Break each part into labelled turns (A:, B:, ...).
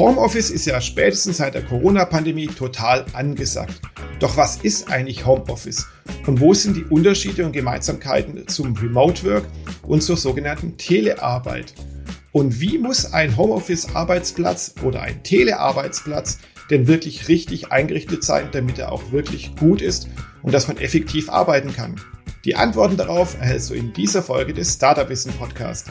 A: Homeoffice ist ja spätestens seit der Corona-Pandemie total angesagt. Doch was ist eigentlich Homeoffice? Und wo sind die Unterschiede und Gemeinsamkeiten zum Remote Work und zur sogenannten Telearbeit? Und wie muss ein Homeoffice-Arbeitsplatz oder ein Telearbeitsplatz denn wirklich richtig eingerichtet sein, damit er auch wirklich gut ist und dass man effektiv arbeiten kann? Die Antworten darauf erhältst du in dieser Folge des Startup Wissen Podcast.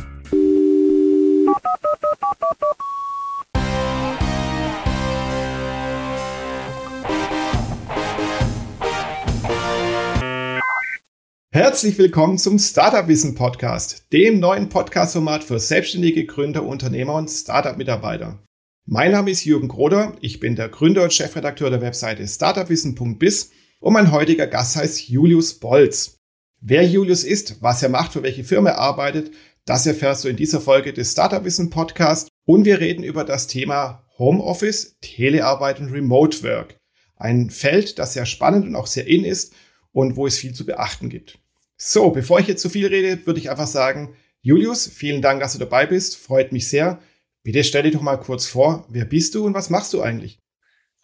A: Herzlich willkommen zum Startup Wissen Podcast, dem neuen Podcast-Format für selbstständige Gründer, Unternehmer und Startup-Mitarbeiter. Mein Name ist Jürgen Groder, ich bin der Gründer und Chefredakteur der Webseite startupwissen.biz und mein heutiger Gast heißt Julius Bolz. Wer Julius ist, was er macht, für welche Firma er arbeitet, das erfährst du in dieser Folge des Startup Wissen Podcast und wir reden über das Thema Homeoffice, Telearbeit und Remote Work. Ein Feld, das sehr spannend und auch sehr in ist und wo es viel zu beachten gibt. So, bevor ich jetzt zu viel rede, würde ich einfach sagen, Julius, vielen Dank, dass du dabei bist. Freut mich sehr. Bitte stell dich doch mal kurz vor. Wer bist du und was machst du eigentlich?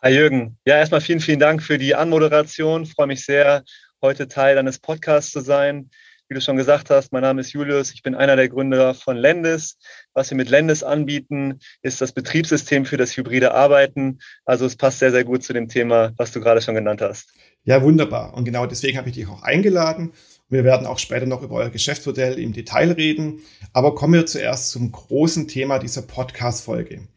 B: Hi Jürgen. Ja, erstmal vielen, vielen Dank für die Anmoderation. freue mich sehr, heute Teil deines Podcasts zu sein. Wie du schon gesagt hast, mein Name ist Julius. Ich bin einer der Gründer von Lendis. Was wir mit Lendis anbieten, ist das Betriebssystem für das hybride Arbeiten. Also es passt sehr, sehr gut zu dem Thema, was du gerade schon genannt hast.
A: Ja, wunderbar. Und genau deswegen habe ich dich auch eingeladen. Wir werden auch später noch über euer Geschäftsmodell im Detail reden. Aber kommen wir zuerst zum großen Thema dieser Podcast-Folge.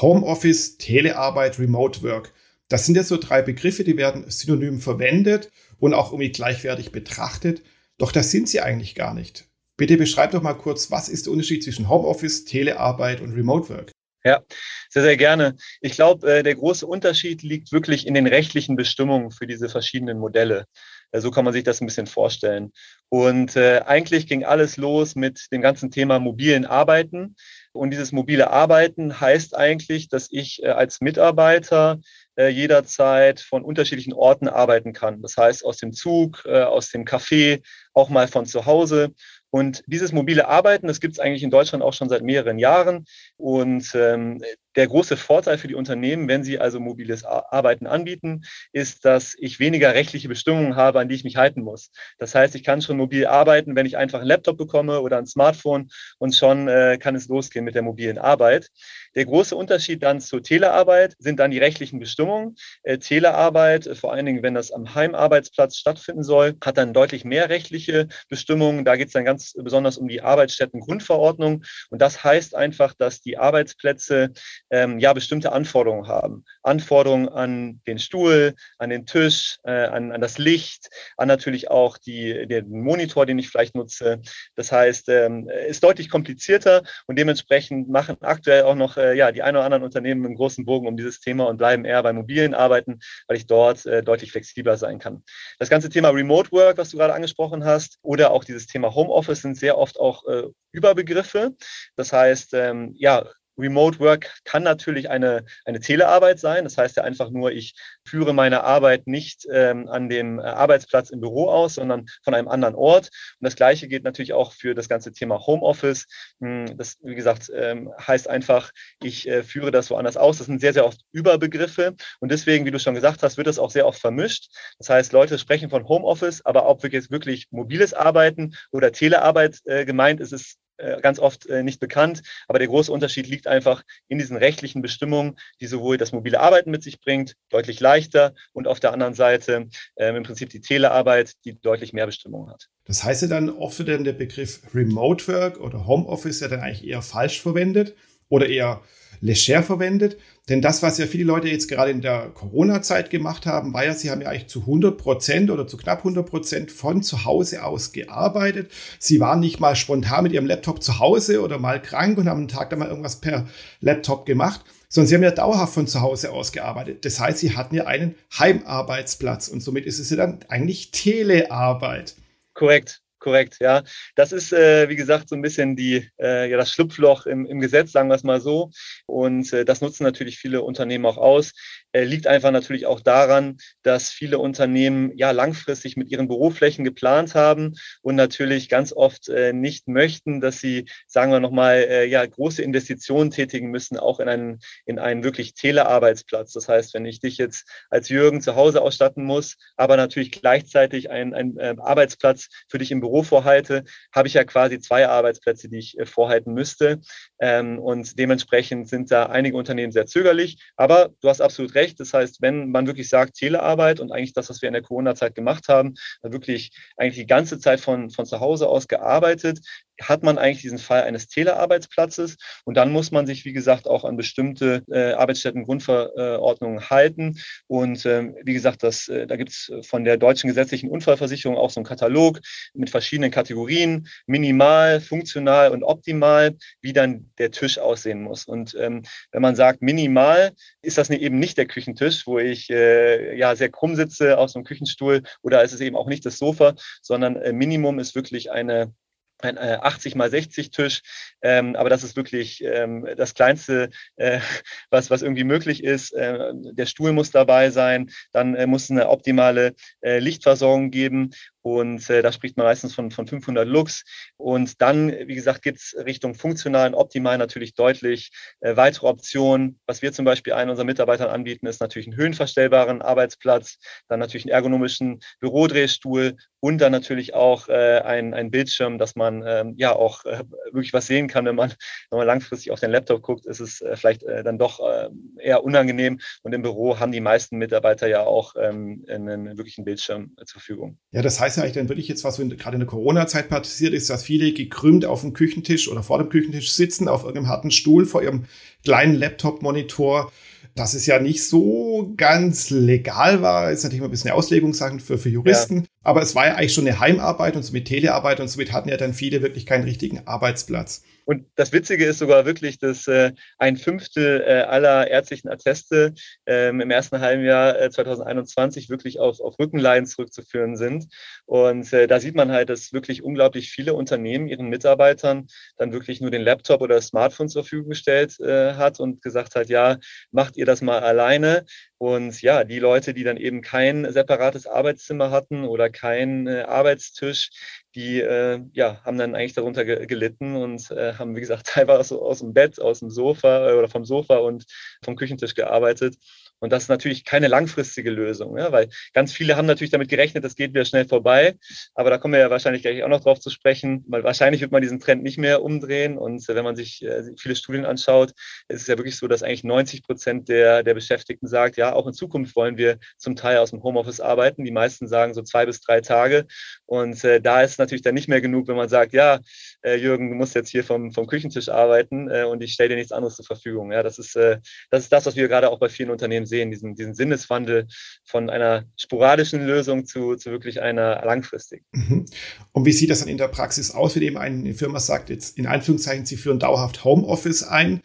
A: Homeoffice, Telearbeit, Remote Work. Das sind ja so drei Begriffe, die werden synonym verwendet und auch irgendwie gleichwertig betrachtet. Doch das sind sie eigentlich gar nicht. Bitte beschreib doch mal kurz, was ist der Unterschied zwischen Homeoffice, Telearbeit und Remote Work?
B: Ja, sehr, sehr gerne. Ich glaube, äh, der große Unterschied liegt wirklich in den rechtlichen Bestimmungen für diese verschiedenen Modelle. Äh, so kann man sich das ein bisschen vorstellen. Und äh, eigentlich ging alles los mit dem ganzen Thema mobilen Arbeiten. Und dieses mobile Arbeiten heißt eigentlich, dass ich äh, als Mitarbeiter äh, jederzeit von unterschiedlichen Orten arbeiten kann. Das heißt aus dem Zug, äh, aus dem Café, auch mal von zu Hause. Und dieses mobile Arbeiten, das gibt es eigentlich in Deutschland auch schon seit mehreren Jahren. Und ähm, der große Vorteil für die Unternehmen, wenn sie also mobiles Arbeiten anbieten, ist, dass ich weniger rechtliche Bestimmungen habe, an die ich mich halten muss. Das heißt, ich kann schon mobil arbeiten, wenn ich einfach einen Laptop bekomme oder ein Smartphone und schon äh, kann es losgehen mit der mobilen Arbeit. Der große Unterschied dann zur Telearbeit sind dann die rechtlichen Bestimmungen. Äh, Telearbeit, äh, vor allen Dingen, wenn das am Heimarbeitsplatz stattfinden soll, hat dann deutlich mehr rechtliche Bestimmungen. Da geht es dann ganz besonders um die Arbeitsstättengrundverordnung. Und das heißt einfach, dass die Arbeitsplätze ähm, ja bestimmte Anforderungen haben. Anforderungen an den Stuhl, an den Tisch, äh, an, an das Licht, an natürlich auch die, den Monitor, den ich vielleicht nutze. Das heißt, ähm, ist deutlich komplizierter und dementsprechend machen aktuell auch noch äh, ja, die ein oder anderen Unternehmen einen großen Bogen um dieses Thema und bleiben eher bei mobilen Arbeiten, weil ich dort äh, deutlich flexibler sein kann. Das ganze Thema Remote Work, was du gerade angesprochen hast, oder auch dieses Thema Homeoffice sind sehr oft auch äh, Überbegriffe. Das heißt, ähm, ja, Remote Work kann natürlich eine, eine Telearbeit sein. Das heißt ja einfach nur, ich führe meine Arbeit nicht ähm, an dem äh, Arbeitsplatz im Büro aus, sondern von einem anderen Ort. Und das Gleiche geht natürlich auch für das ganze Thema Homeoffice. Hm, das, wie gesagt, ähm, heißt einfach, ich äh, führe das woanders aus. Das sind sehr, sehr oft Überbegriffe. Und deswegen, wie du schon gesagt hast, wird das auch sehr oft vermischt. Das heißt, Leute sprechen von Homeoffice, aber ob wirklich, wirklich mobiles Arbeiten oder Telearbeit äh, gemeint ist, ist ganz oft äh, nicht bekannt. Aber der große Unterschied liegt einfach in diesen rechtlichen Bestimmungen, die sowohl das mobile Arbeiten mit sich bringt, deutlich leichter, und auf der anderen Seite ähm, im Prinzip die Telearbeit, die deutlich mehr Bestimmungen hat.
A: Das heißt ja dann oft wird dann der Begriff Remote Work oder Homeoffice ja dann eigentlich eher falsch verwendet oder eher leger verwendet. Denn das, was ja viele Leute jetzt gerade in der Corona-Zeit gemacht haben, war ja, sie haben ja eigentlich zu 100 Prozent oder zu knapp 100 Prozent von zu Hause aus gearbeitet. Sie waren nicht mal spontan mit ihrem Laptop zu Hause oder mal krank und haben einen Tag dann mal irgendwas per Laptop gemacht, sondern sie haben ja dauerhaft von zu Hause aus gearbeitet. Das heißt, sie hatten ja einen Heimarbeitsplatz und somit ist es ja dann eigentlich Telearbeit.
B: Korrekt. Korrekt, ja. Das ist, äh, wie gesagt, so ein bisschen die, äh, ja, das Schlupfloch im, im Gesetz, sagen wir es mal so. Und äh, das nutzen natürlich viele Unternehmen auch aus. Äh, liegt einfach natürlich auch daran, dass viele Unternehmen ja langfristig mit ihren Büroflächen geplant haben und natürlich ganz oft äh, nicht möchten, dass sie, sagen wir nochmal, äh, ja, große Investitionen tätigen müssen, auch in einen, in einen wirklich Telearbeitsplatz. Das heißt, wenn ich dich jetzt als Jürgen zu Hause ausstatten muss, aber natürlich gleichzeitig einen, einen äh, Arbeitsplatz für dich im Büro vorhalte, habe ich ja quasi zwei Arbeitsplätze, die ich äh, vorhalten müsste. Ähm, und dementsprechend sind da einige Unternehmen sehr zögerlich. Aber du hast absolut recht. Das heißt, wenn man wirklich sagt Telearbeit und eigentlich das, was wir in der Corona-Zeit gemacht haben, wirklich eigentlich die ganze Zeit von, von zu Hause aus gearbeitet, hat man eigentlich diesen Fall eines Telearbeitsplatzes und dann muss man sich, wie gesagt, auch an bestimmte äh, Arbeitsstättengrundverordnungen halten. Und ähm, wie gesagt, das, äh, da gibt es von der deutschen gesetzlichen Unfallversicherung auch so einen Katalog mit verschiedenen Kategorien, minimal, funktional und optimal, wie dann der Tisch aussehen muss. Und ähm, wenn man sagt minimal, ist das eben nicht der Küchentisch, wo ich äh, ja sehr krumm sitze auf so einem Küchenstuhl oder ist es eben auch nicht das Sofa, sondern äh, Minimum ist wirklich eine ein äh, 80 mal 60 Tisch, ähm, aber das ist wirklich ähm, das kleinste, äh, was was irgendwie möglich ist. Äh, der Stuhl muss dabei sein, dann äh, muss es eine optimale äh, Lichtversorgung geben und äh, da spricht man meistens von, von 500 Lux. Und dann, wie gesagt, gibt's Richtung funktional und optimal natürlich deutlich äh, weitere Optionen. Was wir zum Beispiel einen unserer Mitarbeitern anbieten, ist natürlich einen höhenverstellbaren Arbeitsplatz, dann natürlich einen ergonomischen Bürodrehstuhl und dann natürlich auch äh, ein, ein Bildschirm, dass man ähm, ja auch äh, wirklich was sehen kann, wenn man, wenn man langfristig auf den Laptop guckt, ist es äh, vielleicht äh, dann doch äh, eher unangenehm. Und im Büro haben die meisten Mitarbeiter ja auch ähm, einen wirklichen Bildschirm äh, zur Verfügung.
A: Ja, das heißt ja eigentlich dann wirklich jetzt, was gerade in der Corona-Zeit passiert ist, dass viele gekrümmt auf dem Küchentisch oder vor dem Küchentisch sitzen, auf irgendeinem harten Stuhl vor ihrem kleinen Laptop-Monitor. Das ist ja nicht so ganz legal war, ist natürlich immer ein bisschen eine Auslegungssache für, für Juristen, ja. aber es war ja eigentlich schon eine Heimarbeit und so mit Telearbeit und somit hatten ja dann viele wirklich keinen richtigen Arbeitsplatz.
B: Und das Witzige ist sogar wirklich, dass äh, ein Fünftel äh, aller ärztlichen Atteste ähm, im ersten Halbjahr äh, 2021 wirklich auf, auf Rückenleiden zurückzuführen sind. Und äh, da sieht man halt, dass wirklich unglaublich viele Unternehmen ihren Mitarbeitern dann wirklich nur den Laptop oder das Smartphone zur Verfügung gestellt äh, hat und gesagt hat, ja, macht ihr das mal alleine. Und ja, die Leute, die dann eben kein separates Arbeitszimmer hatten oder keinen äh, Arbeitstisch, die äh, ja, haben dann eigentlich darunter ge gelitten und äh, haben, wie gesagt, teilweise aus dem Bett, aus dem Sofa äh, oder vom Sofa und vom Küchentisch gearbeitet. Und das ist natürlich keine langfristige Lösung, ja, weil ganz viele haben natürlich damit gerechnet, das geht wieder schnell vorbei. Aber da kommen wir ja wahrscheinlich gleich auch noch drauf zu sprechen, weil wahrscheinlich wird man diesen Trend nicht mehr umdrehen. Und wenn man sich äh, viele Studien anschaut, ist es ja wirklich so, dass eigentlich 90 Prozent der, der Beschäftigten sagt, ja, auch in Zukunft wollen wir zum Teil aus dem Homeoffice arbeiten. Die meisten sagen so zwei bis drei Tage. Und äh, da ist natürlich dann nicht mehr genug, wenn man sagt, ja, äh, Jürgen, du musst jetzt hier vom, vom Küchentisch arbeiten äh, und ich stelle dir nichts anderes zur Verfügung. Ja, das ist, äh, das ist das, was wir gerade auch bei vielen Unternehmen sehen, diesen, diesen Sinneswandel von einer sporadischen Lösung zu, zu wirklich einer langfristigen.
A: Mhm. Und wie sieht das dann in der Praxis aus, wenn eben eine Firma sagt, jetzt in Anführungszeichen, sie führen dauerhaft Homeoffice ein?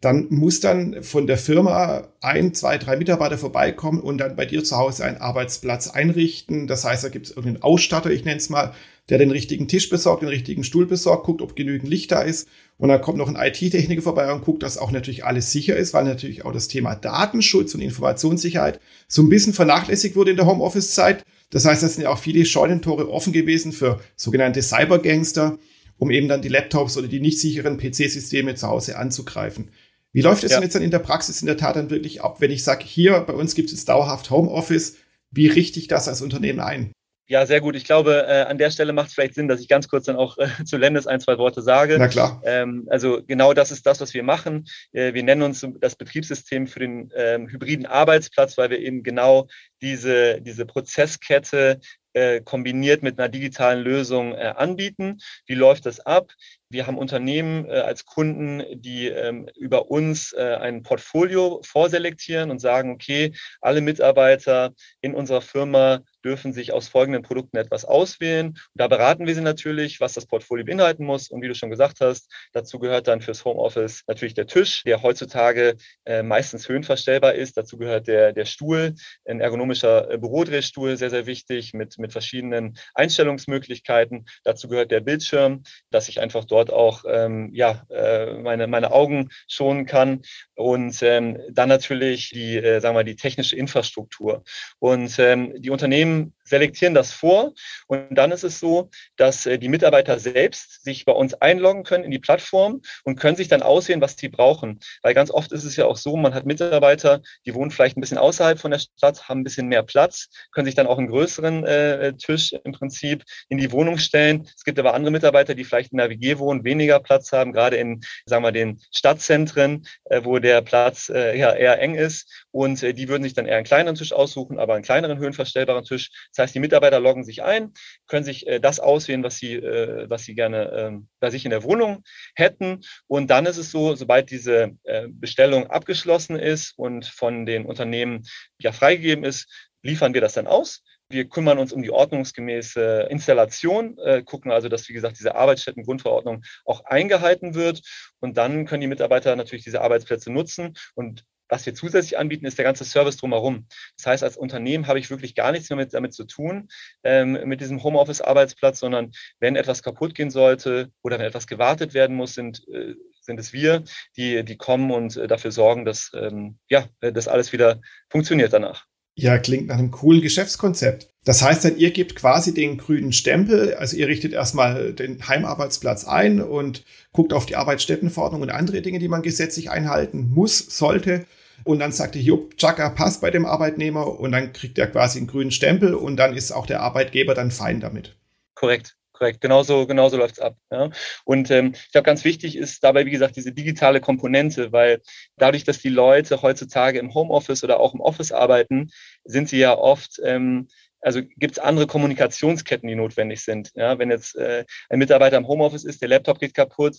A: dann muss dann von der Firma ein, zwei, drei Mitarbeiter vorbeikommen und dann bei dir zu Hause einen Arbeitsplatz einrichten. Das heißt, da gibt es irgendeinen Ausstatter, ich nenne es mal, der den richtigen Tisch besorgt, den richtigen Stuhl besorgt, guckt, ob genügend Licht da ist. Und dann kommt noch ein IT-Techniker vorbei und guckt, dass auch natürlich alles sicher ist, weil natürlich auch das Thema Datenschutz und Informationssicherheit so ein bisschen vernachlässigt wurde in der Homeoffice-Zeit. Das heißt, da sind ja auch viele Scheunentore offen gewesen für sogenannte Cybergangster, um eben dann die Laptops oder die nicht sicheren PC-Systeme zu Hause anzugreifen. Wie läuft es ja. denn jetzt dann in der Praxis in der Tat dann wirklich ab, wenn ich sage, hier bei uns gibt es dauerhaft Homeoffice, wie richte ich das als Unternehmen ein?
B: Ja, sehr gut. Ich glaube, äh, an der Stelle macht es vielleicht Sinn, dass ich ganz kurz dann auch äh, zu Lendes ein, zwei Worte sage.
A: Na klar.
B: Ähm, also genau das ist das, was wir machen. Äh, wir nennen uns das Betriebssystem für den ähm, hybriden Arbeitsplatz, weil wir eben genau diese, diese Prozesskette äh, kombiniert mit einer digitalen Lösung äh, anbieten. Wie läuft das ab? Wir haben Unternehmen äh, als Kunden, die ähm, über uns äh, ein Portfolio vorselektieren und sagen, okay, alle Mitarbeiter in unserer Firma dürfen sich aus folgenden Produkten etwas auswählen. Und da beraten wir sie natürlich, was das Portfolio beinhalten muss. Und wie du schon gesagt hast, dazu gehört dann fürs Homeoffice natürlich der Tisch, der heutzutage äh, meistens höhenverstellbar ist. Dazu gehört der, der Stuhl, ein ergonomischer äh, Bürodrehstuhl, sehr, sehr wichtig, mit, mit verschiedenen Einstellungsmöglichkeiten. Dazu gehört der Bildschirm, dass ich einfach dort auch ähm, ja, äh, meine, meine Augen schonen kann. Und ähm, dann natürlich die, äh, sagen wir die technische Infrastruktur. Und ähm, die Unternehmen selektieren das vor und dann ist es so, dass äh, die Mitarbeiter selbst sich bei uns einloggen können in die Plattform und können sich dann auswählen, was sie brauchen. Weil ganz oft ist es ja auch so, man hat Mitarbeiter, die wohnen vielleicht ein bisschen außerhalb von der Stadt, haben ein bisschen mehr Platz, können sich dann auch einen größeren äh, Tisch im Prinzip in die Wohnung stellen. Es gibt aber andere Mitarbeiter, die vielleicht in der WG wohnen, weniger Platz haben, gerade in, sagen wir, den Stadtzentren, äh, wo der Platz äh, ja, eher eng ist. Und äh, die würden sich dann eher einen kleineren Tisch aussuchen, aber einen kleineren höhenverstellbaren Tisch das heißt, die Mitarbeiter loggen sich ein, können sich das auswählen, was sie, was sie gerne äh, bei sich in der Wohnung hätten. Und dann ist es so, sobald diese Bestellung abgeschlossen ist und von den Unternehmen ja freigegeben ist, liefern wir das dann aus. Wir kümmern uns um die ordnungsgemäße Installation, äh, gucken also, dass, wie gesagt, diese Arbeitsstättengrundverordnung auch eingehalten wird. Und dann können die Mitarbeiter natürlich diese Arbeitsplätze nutzen und was wir zusätzlich anbieten, ist der ganze Service drumherum. Das heißt, als Unternehmen habe ich wirklich gar nichts mehr mit, damit zu tun, ähm, mit diesem Homeoffice-Arbeitsplatz, sondern wenn etwas kaputt gehen sollte oder wenn etwas gewartet werden muss, sind, äh, sind es wir, die, die kommen und äh, dafür sorgen, dass, ähm, ja, dass alles wieder funktioniert danach.
A: Ja, klingt nach einem coolen Geschäftskonzept. Das heißt dann, ihr gebt quasi den grünen Stempel, also ihr richtet erstmal den Heimarbeitsplatz ein und guckt auf die Arbeitsstättenverordnung und andere Dinge, die man gesetzlich einhalten muss, sollte. Und dann sagt ihr, jupp, Chaka, passt bei dem Arbeitnehmer und dann kriegt er quasi einen grünen Stempel und dann ist auch der Arbeitgeber dann fein damit.
B: Korrekt korrekt. Genauso, genauso läuft es ab. Ja. Und ähm, ich glaube, ganz wichtig ist dabei, wie gesagt, diese digitale Komponente, weil dadurch, dass die Leute heutzutage im Homeoffice oder auch im Office arbeiten, sind sie ja oft ähm, also gibt es andere Kommunikationsketten, die notwendig sind. Ja, wenn jetzt äh, ein Mitarbeiter im Homeoffice ist, der Laptop geht kaputt,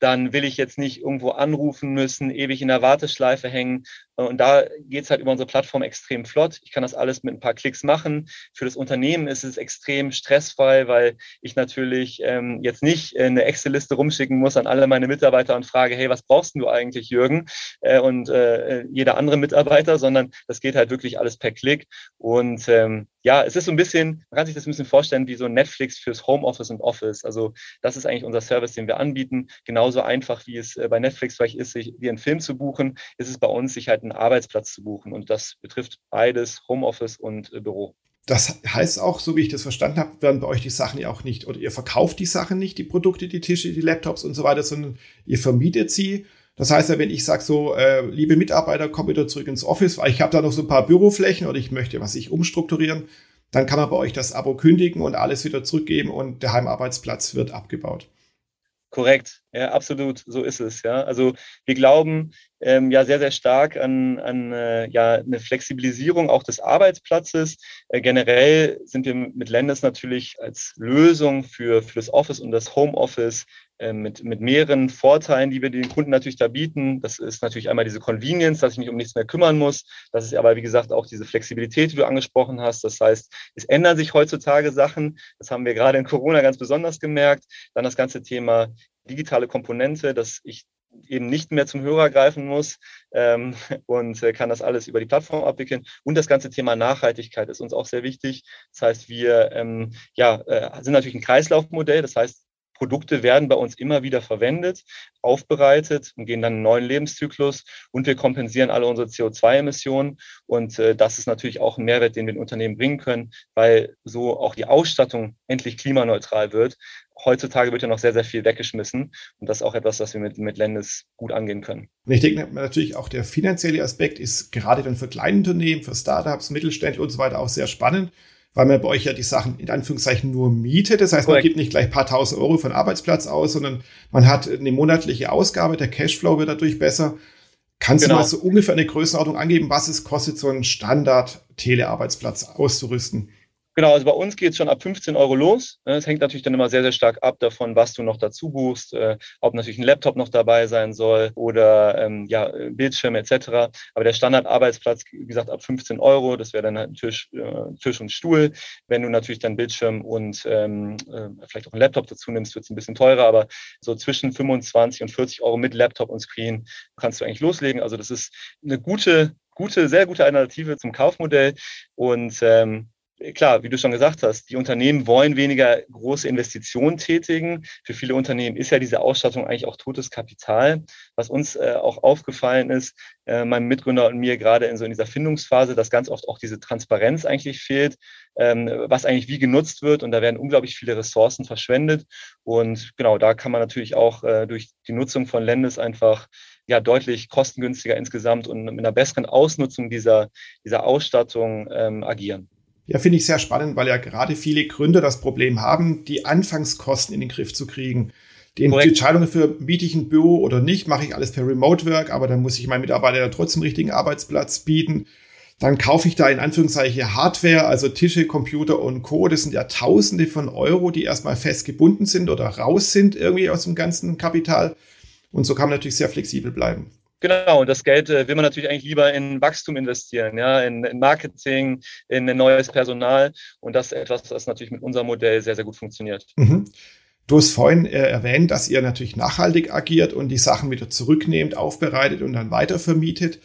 B: dann will ich jetzt nicht irgendwo anrufen müssen, ewig in der Warteschleife hängen. Und da geht es halt über unsere Plattform extrem flott. Ich kann das alles mit ein paar Klicks machen. Für das Unternehmen ist es extrem stressfrei, weil ich natürlich ähm, jetzt nicht eine Excel-Liste rumschicken muss an alle meine Mitarbeiter und frage, hey, was brauchst du eigentlich, Jürgen? Äh, und äh, jeder andere Mitarbeiter, sondern das geht halt wirklich alles per Klick. Und ähm, ja, es ist so ein bisschen, man kann sich das ein bisschen vorstellen wie so Netflix fürs Homeoffice und Office. Also das ist eigentlich unser Service, den wir anbieten. Genauso einfach, wie es äh, bei Netflix vielleicht ist, sich wie einen Film zu buchen, ist es bei uns, sich halt einen Arbeitsplatz zu buchen. Und das betrifft beides, Homeoffice und äh, Büro.
A: Das heißt auch, so wie ich das verstanden habe, werden bei euch die Sachen ja auch nicht, oder ihr verkauft die Sachen nicht, die Produkte, die Tische, die Laptops und so weiter, sondern ihr vermietet sie. Das heißt ja, wenn ich sage so, äh, liebe Mitarbeiter, komm wieder zurück ins Office, weil ich habe da noch so ein paar Büroflächen oder ich möchte was ich umstrukturieren, dann kann man bei euch das Abo kündigen und alles wieder zurückgeben und der Heimarbeitsplatz wird abgebaut.
B: Korrekt, ja, absolut, so ist es. Ja, also wir glauben ähm, ja sehr, sehr stark an, an äh, ja eine Flexibilisierung auch des Arbeitsplatzes. Äh, generell sind wir mit Lendes natürlich als Lösung für für das Office und das Homeoffice mit, mit mehreren Vorteilen, die wir den Kunden natürlich da bieten. Das ist natürlich einmal diese Convenience, dass ich mich um nichts mehr kümmern muss. Das ist aber, wie gesagt, auch diese Flexibilität, die du angesprochen hast. Das heißt, es ändern sich heutzutage Sachen. Das haben wir gerade in Corona ganz besonders gemerkt. Dann das ganze Thema digitale Komponente, dass ich eben nicht mehr zum Hörer greifen muss ähm, und äh, kann das alles über die Plattform abwickeln. Und das ganze Thema Nachhaltigkeit ist uns auch sehr wichtig. Das heißt, wir ähm, ja, äh, sind natürlich ein Kreislaufmodell. Das heißt, Produkte werden bei uns immer wieder verwendet, aufbereitet und gehen dann einen neuen Lebenszyklus und wir kompensieren alle unsere CO2-Emissionen. Und äh, das ist natürlich auch ein Mehrwert, den wir den Unternehmen bringen können, weil so auch die Ausstattung endlich klimaneutral wird. Heutzutage wird ja noch sehr, sehr viel weggeschmissen und das ist auch etwas, was wir mit, mit Lendes gut angehen können.
A: Und ich denke natürlich auch der finanzielle Aspekt ist gerade dann für Kleinunternehmen, für Startups, Mittelständler und so weiter auch sehr spannend weil man bei euch ja die Sachen in Anführungszeichen nur mietet. Das heißt, Correct. man gibt nicht gleich ein paar tausend Euro von Arbeitsplatz aus, sondern man hat eine monatliche Ausgabe, der Cashflow wird dadurch besser. Kannst genau. du mal so ungefähr eine Größenordnung angeben, was es kostet, so einen Standard-Telearbeitsplatz auszurüsten?
B: Genau, also bei uns geht es schon ab 15 Euro los. Ne, es hängt natürlich dann immer sehr, sehr stark ab davon, was du noch dazu buchst, äh, ob natürlich ein Laptop noch dabei sein soll oder ähm, ja, Bildschirme etc. Aber der Standardarbeitsplatz, wie gesagt, ab 15 Euro, das wäre dann halt ein Tisch, äh, Tisch und Stuhl. Wenn du natürlich dann Bildschirm und ähm, äh, vielleicht auch ein Laptop dazu nimmst, wird es ein bisschen teurer, aber so zwischen 25 und 40 Euro mit Laptop und Screen kannst du eigentlich loslegen. Also das ist eine gute, gute, sehr gute Alternative zum Kaufmodell. Und ähm, klar, wie du schon gesagt hast, die Unternehmen wollen weniger große Investitionen tätigen. Für viele Unternehmen ist ja diese Ausstattung eigentlich auch totes Kapital. Was uns äh, auch aufgefallen ist, äh, meinem Mitgründer und mir gerade in so in dieser Findungsphase, dass ganz oft auch diese Transparenz eigentlich fehlt, ähm, was eigentlich wie genutzt wird. Und da werden unglaublich viele Ressourcen verschwendet. Und genau, da kann man natürlich auch äh, durch die Nutzung von Lendes einfach ja deutlich kostengünstiger insgesamt und mit einer besseren Ausnutzung dieser, dieser Ausstattung ähm, agieren.
A: Ja, finde ich sehr spannend, weil ja gerade viele Gründer das Problem haben, die Anfangskosten in den Griff zu kriegen. Die, die Entscheidung für, biete ich ein Büro oder nicht, mache ich alles per Remote Work, aber dann muss ich meinen Mitarbeitern trotzdem richtigen Arbeitsplatz bieten. Dann kaufe ich da in Anführungszeichen Hardware, also Tische, Computer und Co. Das sind ja Tausende von Euro, die erstmal fest gebunden sind oder raus sind irgendwie aus dem ganzen Kapital. Und so kann man natürlich sehr flexibel bleiben.
B: Genau, und das Geld äh, will man natürlich eigentlich lieber in Wachstum investieren, ja, in, in Marketing, in ein neues Personal. Und das ist etwas, das natürlich mit unserem Modell sehr, sehr gut funktioniert. Mhm.
A: Du hast vorhin äh, erwähnt, dass ihr natürlich nachhaltig agiert und die Sachen wieder zurücknehmt, aufbereitet und dann weitervermietet.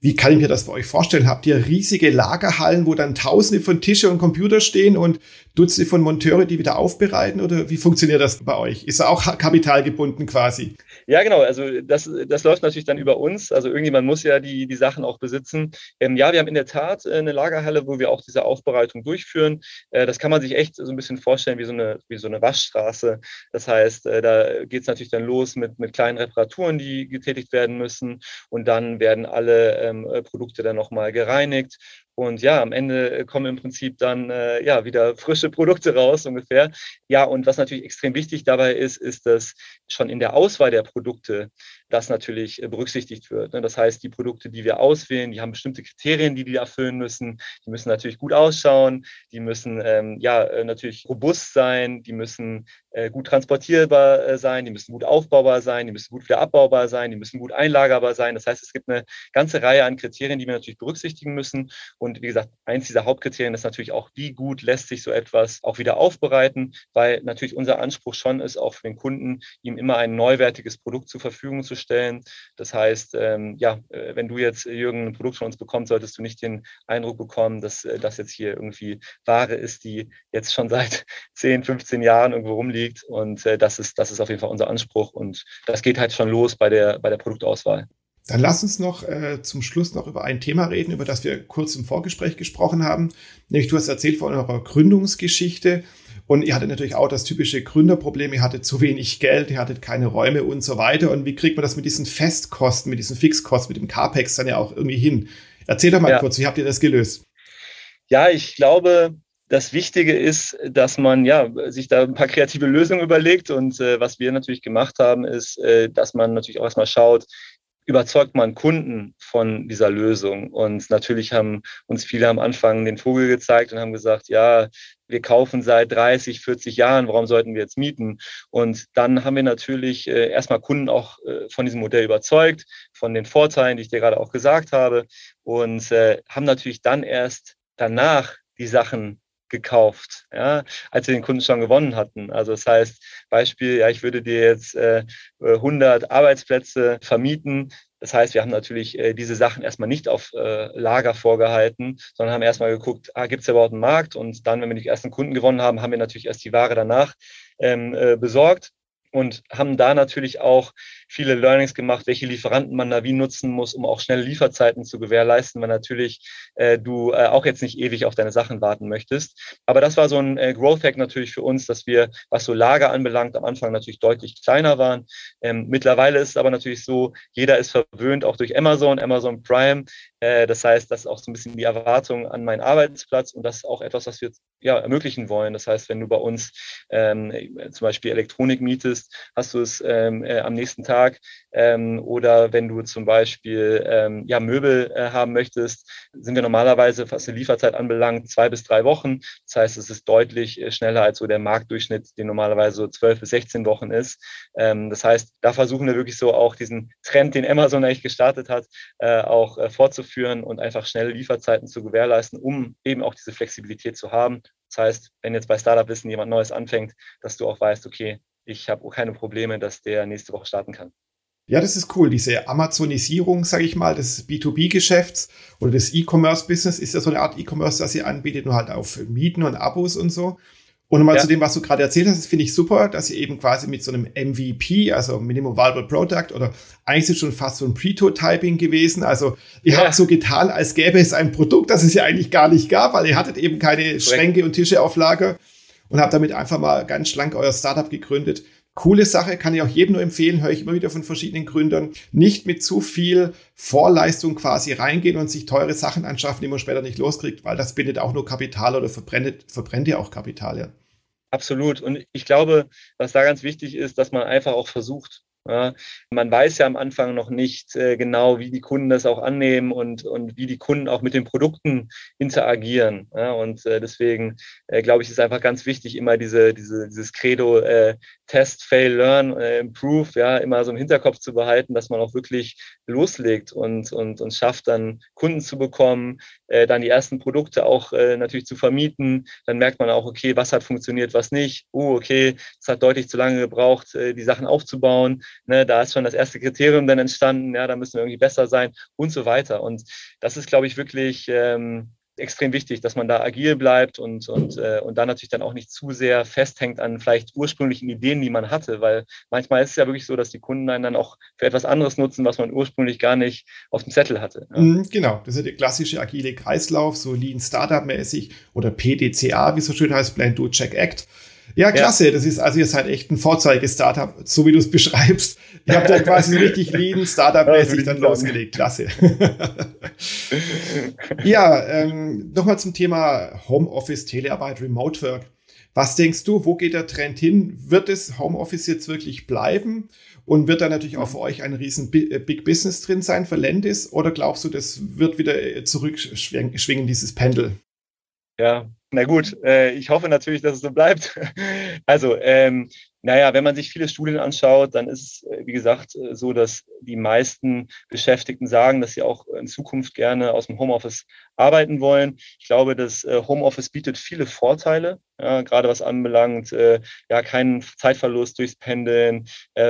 A: Wie kann ich mir das bei euch vorstellen? Habt ihr riesige Lagerhallen, wo dann Tausende von Tische und Computer stehen und Dutzende von Monteure, die wieder aufbereiten? Oder wie funktioniert das bei euch? Ist auch kapitalgebunden quasi?
B: Ja, genau. Also das, das läuft natürlich dann über uns. Also irgendjemand muss ja die, die Sachen auch besitzen. Ähm, ja, wir haben in der Tat äh, eine Lagerhalle, wo wir auch diese Aufbereitung durchführen. Äh, das kann man sich echt so ein bisschen vorstellen wie so eine, wie so eine Waschstraße. Das heißt, äh, da geht es natürlich dann los mit, mit kleinen Reparaturen, die getätigt werden müssen. Und dann werden alle ähm, äh, Produkte dann nochmal gereinigt. Und ja, am Ende kommen im Prinzip dann äh, ja wieder frische Produkte raus ungefähr. Ja, und was natürlich extrem wichtig dabei ist, ist, dass schon in der Auswahl der Produkte das natürlich äh, berücksichtigt wird. Ne? Das heißt, die Produkte, die wir auswählen, die haben bestimmte Kriterien, die die erfüllen müssen. Die müssen natürlich gut ausschauen, die müssen ähm, ja äh, natürlich robust sein, die müssen äh, gut transportierbar äh, sein, die müssen gut aufbaubar sein, die müssen gut wieder abbaubar sein, die müssen gut einlagerbar sein. Das heißt, es gibt eine ganze Reihe an Kriterien, die wir natürlich berücksichtigen müssen. Und wie gesagt, eins dieser Hauptkriterien ist natürlich auch, wie gut lässt sich so etwas auch wieder aufbereiten, weil natürlich unser Anspruch schon ist, auch für den Kunden, ihm immer ein neuwertiges Produkt zur Verfügung zu stellen. Das heißt, ähm, ja, äh, wenn du jetzt, Jürgen, ein Produkt von uns bekommst, solltest du nicht den Eindruck bekommen, dass äh, das jetzt hier irgendwie Ware ist, die jetzt schon seit 10, 15 Jahren irgendwo rumliegt. Und äh, das, ist, das ist auf jeden Fall unser Anspruch. Und das geht halt schon los bei der, bei der Produktauswahl.
A: Dann lass uns noch äh, zum Schluss noch über ein Thema reden, über das wir kurz im Vorgespräch gesprochen haben. Nämlich du hast erzählt von eurer Gründungsgeschichte. Und ihr hattet natürlich auch das typische Gründerproblem, ihr hattet zu wenig Geld, ihr hattet keine Räume und so weiter. Und wie kriegt man das mit diesen Festkosten, mit diesen Fixkosten, mit dem CAPEX dann ja auch irgendwie hin? Erzähl doch mal ja. kurz, wie habt ihr das gelöst?
B: Ja, ich glaube, das Wichtige ist, dass man ja sich da ein paar kreative Lösungen überlegt. Und äh, was wir natürlich gemacht haben, ist, äh, dass man natürlich auch erstmal schaut, überzeugt man Kunden von dieser Lösung. Und natürlich haben uns viele am Anfang den Vogel gezeigt und haben gesagt, ja, wir kaufen seit 30, 40 Jahren, warum sollten wir jetzt mieten? Und dann haben wir natürlich äh, erstmal Kunden auch äh, von diesem Modell überzeugt, von den Vorteilen, die ich dir gerade auch gesagt habe, und äh, haben natürlich dann erst danach die Sachen gekauft, ja, als wir den Kunden schon gewonnen hatten. Also das heißt, Beispiel, ja, ich würde dir jetzt äh, 100 Arbeitsplätze vermieten. Das heißt, wir haben natürlich äh, diese Sachen erstmal nicht auf äh, Lager vorgehalten, sondern haben erstmal geguckt, ah, gibt es überhaupt einen Markt? Und dann, wenn wir die ersten Kunden gewonnen haben, haben wir natürlich erst die Ware danach ähm, äh, besorgt und haben da natürlich auch viele Learnings gemacht, welche Lieferanten man da wie nutzen muss, um auch schnelle Lieferzeiten zu gewährleisten, weil natürlich äh, du äh, auch jetzt nicht ewig auf deine Sachen warten möchtest. Aber das war so ein äh, Growth Hack natürlich für uns, dass wir, was so Lager anbelangt, am Anfang natürlich deutlich kleiner waren. Ähm, mittlerweile ist es aber natürlich so, jeder ist verwöhnt auch durch Amazon, Amazon Prime. Äh, das heißt, das ist auch so ein bisschen die Erwartung an meinen Arbeitsplatz und das ist auch etwas, was wir ja, ermöglichen wollen. Das heißt, wenn du bei uns ähm, zum Beispiel Elektronik mietest, hast du es ähm, äh, am nächsten Tag. Ähm, oder wenn du zum Beispiel ähm, ja, Möbel äh, haben möchtest, sind wir normalerweise, was die Lieferzeit anbelangt, zwei bis drei Wochen. Das heißt, es ist deutlich äh, schneller als so der Marktdurchschnitt, den normalerweise so zwölf bis 16 Wochen ist. Ähm, das heißt, da versuchen wir wirklich so auch diesen Trend, den Amazon eigentlich gestartet hat, äh, auch äh, fortzuführen und einfach schnelle Lieferzeiten zu gewährleisten, um eben auch diese Flexibilität zu haben. Das heißt, wenn jetzt bei Startup Wissen jemand Neues anfängt, dass du auch weißt, okay, ich habe keine Probleme, dass der nächste Woche starten kann.
A: Ja, das ist cool. Diese Amazonisierung, sage ich mal, des B2B-Geschäfts oder des E-Commerce-Business ist ja so eine Art E-Commerce, das ihr anbietet, nur halt auf Mieten und Abos und so. Und mal ja. zu dem, was du gerade erzählt hast, finde ich super, dass ihr eben quasi mit so einem MVP, also Minimum Viable Product, oder eigentlich ist es schon fast so ein Pre-Typing gewesen. Also ihr ja. habt so getan, als gäbe es ein Produkt, das es ja eigentlich gar nicht gab, weil ihr hattet eben keine Schränke und Tische auf Lager und habt damit einfach mal ganz schlank euer Startup gegründet. Coole Sache, kann ich auch jedem nur empfehlen, höre ich immer wieder von verschiedenen Gründern. Nicht mit zu viel Vorleistung quasi reingehen und sich teure Sachen anschaffen, die man später nicht loskriegt, weil das bindet auch nur Kapital oder verbrennt, verbrennt ja auch Kapital. Ja.
B: Absolut. Und ich glaube, was da ganz wichtig ist, dass man einfach auch versucht, ja, man weiß ja am Anfang noch nicht äh, genau, wie die Kunden das auch annehmen und, und wie die Kunden auch mit den Produkten interagieren. Ja, und äh, deswegen äh, glaube ich, ist einfach ganz wichtig, immer diese, diese, dieses Credo äh, Test, Fail, Learn, äh, Improve, ja, immer so im Hinterkopf zu behalten, dass man auch wirklich loslegt und, und, und schafft, dann Kunden zu bekommen, äh, dann die ersten Produkte auch natürlich zu vermieten. Dann merkt man auch, okay, was hat funktioniert, was nicht. Oh, okay, es hat deutlich zu lange gebraucht, die Sachen aufzubauen ne, da ist schon das erste Kriterium dann entstanden, ja, da müssen wir irgendwie besser sein und so weiter. Und das ist, glaube ich, wirklich ähm, extrem wichtig, dass man da agil bleibt und, und, äh, und da natürlich dann auch nicht zu sehr festhängt an vielleicht ursprünglichen Ideen, die man hatte, weil manchmal ist es ja wirklich so, dass die Kunden einen dann auch für etwas anderes nutzen, was man ursprünglich gar nicht auf dem Zettel hatte.
A: Ja. Mhm, genau, das ist der klassische agile Kreislauf, so Lean Startup mäßig oder PDCA, wie es so schön heißt, Plan, Do, Check, Act. Ja, klasse. Ja. Das ist, also ihr seid echt ein Vorzeige-Startup, so wie du es beschreibst. Ihr habt ja quasi richtig lean Startup-mäßig dann losgelegt. Klasse. ja, ähm, nochmal zum Thema Homeoffice, Telearbeit, Remote Work. Was denkst du, wo geht der Trend hin? Wird es Homeoffice jetzt wirklich bleiben? Und wird da natürlich auch für euch ein riesen äh, Big Business drin sein für Landis? Oder glaubst du, das wird wieder äh, zurückschwingen, dieses Pendel?
B: Ja, na gut, äh, ich hoffe natürlich, dass es so bleibt. Also, ähm, naja, wenn man sich viele Studien anschaut, dann ist es, äh, wie gesagt, äh, so, dass die meisten Beschäftigten sagen, dass sie auch in Zukunft gerne aus dem Homeoffice arbeiten wollen. Ich glaube, das äh, Homeoffice bietet viele Vorteile, ja, gerade was anbelangt, ja, keinen Zeitverlust durchs Pendeln,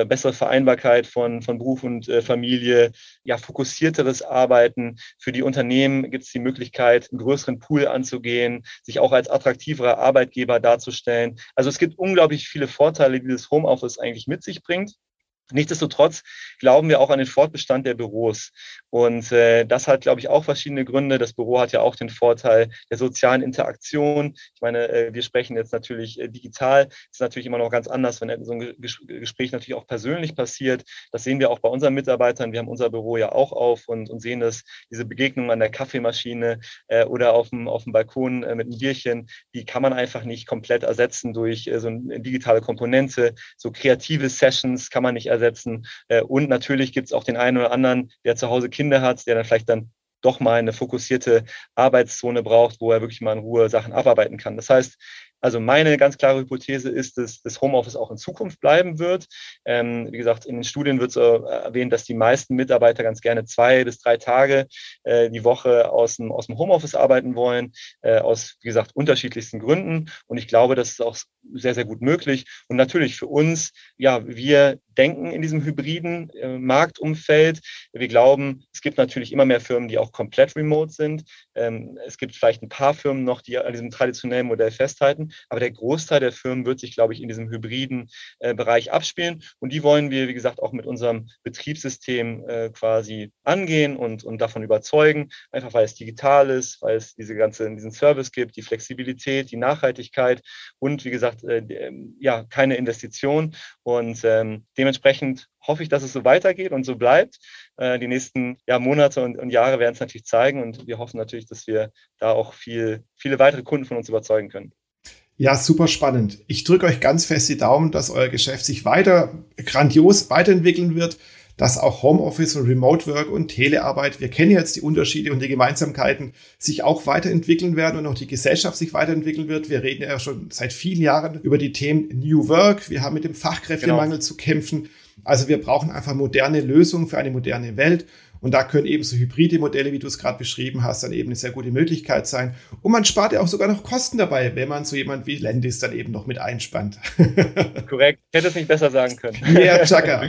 B: bessere Vereinbarkeit von, von Beruf und Familie, ja, fokussierteres Arbeiten. Für die Unternehmen gibt es die Möglichkeit, einen größeren Pool anzugehen, sich auch als attraktiverer Arbeitgeber darzustellen. Also es gibt unglaublich viele Vorteile, die das Homeoffice eigentlich mit sich bringt. Nichtsdestotrotz glauben wir auch an den Fortbestand der Büros. Und äh, das hat, glaube ich, auch verschiedene Gründe. Das Büro hat ja auch den Vorteil der sozialen Interaktion. Ich meine, äh, wir sprechen jetzt natürlich äh, digital. Das ist natürlich immer noch ganz anders, wenn so ein Ges Gespräch natürlich auch persönlich passiert. Das sehen wir auch bei unseren Mitarbeitern. Wir haben unser Büro ja auch auf und, und sehen das, diese Begegnung an der Kaffeemaschine äh, oder auf dem, auf dem Balkon äh, mit einem Bierchen, die kann man einfach nicht komplett ersetzen durch äh, so eine digitale Komponente. So kreative Sessions kann man nicht ersetzen ersetzen. Äh, und natürlich gibt es auch den einen oder anderen, der zu Hause Kinder hat, der dann vielleicht dann doch mal eine fokussierte Arbeitszone braucht, wo er wirklich mal in Ruhe Sachen abarbeiten kann. Das heißt, also meine ganz klare Hypothese ist, dass das Homeoffice auch in Zukunft bleiben wird. Ähm, wie gesagt, in den Studien wird so erwähnt, dass die meisten Mitarbeiter ganz gerne zwei bis drei Tage äh, die Woche aus dem, aus dem Homeoffice arbeiten wollen, äh, aus, wie gesagt, unterschiedlichsten Gründen. Und ich glaube, das ist auch sehr, sehr gut möglich. Und natürlich für uns, ja, wir denken in diesem hybriden äh, Marktumfeld. Wir glauben, es gibt natürlich immer mehr Firmen, die auch komplett remote sind. Ähm, es gibt vielleicht ein paar Firmen noch, die an diesem traditionellen Modell festhalten. Aber der Großteil der Firmen wird sich, glaube ich, in diesem hybriden äh, Bereich abspielen. Und die wollen wir, wie gesagt, auch mit unserem Betriebssystem äh, quasi angehen und, und davon überzeugen. Einfach weil es digital ist, weil es diese ganze, diesen Service gibt, die Flexibilität, die Nachhaltigkeit und, wie gesagt, äh, ähm, ja, keine Investition. Und ähm, dementsprechend hoffe ich, dass es so weitergeht und so bleibt. Äh, die nächsten ja, Monate und, und Jahre werden es natürlich zeigen und wir hoffen natürlich, dass wir da auch viel, viele weitere Kunden von uns überzeugen können.
A: Ja, super spannend. Ich drücke euch ganz fest die Daumen, dass euer Geschäft sich weiter grandios weiterentwickeln wird, dass auch Homeoffice und Remote Work und Telearbeit, wir kennen jetzt die Unterschiede und die Gemeinsamkeiten, sich auch weiterentwickeln werden und auch die Gesellschaft sich weiterentwickeln wird. Wir reden ja schon seit vielen Jahren über die Themen New Work. Wir haben mit dem Fachkräftemangel genau. zu kämpfen. Also wir brauchen einfach moderne Lösungen für eine moderne Welt. Und da können eben so hybride Modelle, wie du es gerade beschrieben hast, dann eben eine sehr gute Möglichkeit sein. Und man spart ja auch sogar noch Kosten dabei, wenn man so jemand wie Landis dann eben noch mit einspannt.
B: Korrekt. Ich hätte es nicht besser sagen können.
A: Ja, Chaka.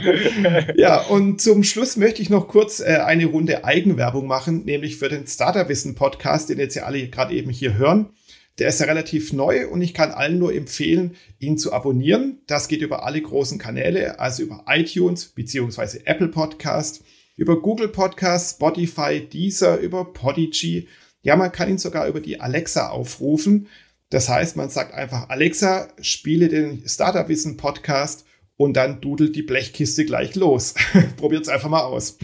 A: Ja, und zum Schluss möchte ich noch kurz äh, eine Runde Eigenwerbung machen, nämlich für den Starterwissen Podcast, den jetzt ja alle gerade eben hier hören. Der ist ja relativ neu und ich kann allen nur empfehlen, ihn zu abonnieren. Das geht über alle großen Kanäle, also über iTunes beziehungsweise Apple Podcast über Google Podcasts, Spotify, Deezer, über Podigy. Ja, man kann ihn sogar über die Alexa aufrufen. Das heißt, man sagt einfach, Alexa, spiele den Startup Wissen Podcast und dann dudelt die Blechkiste gleich los. Probiert es einfach mal aus.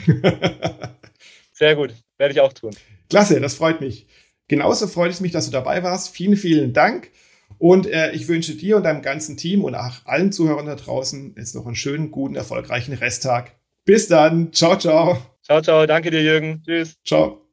B: Sehr gut, werde ich auch tun.
A: Klasse, das freut mich. Genauso freut es mich, dass du dabei warst. Vielen, vielen Dank. Und äh, ich wünsche dir und deinem ganzen Team und auch allen Zuhörern da draußen jetzt noch einen schönen, guten, erfolgreichen Resttag. Bis dann. Ciao, ciao.
B: Ciao, ciao. Danke dir, Jürgen. Tschüss.
A: Ciao.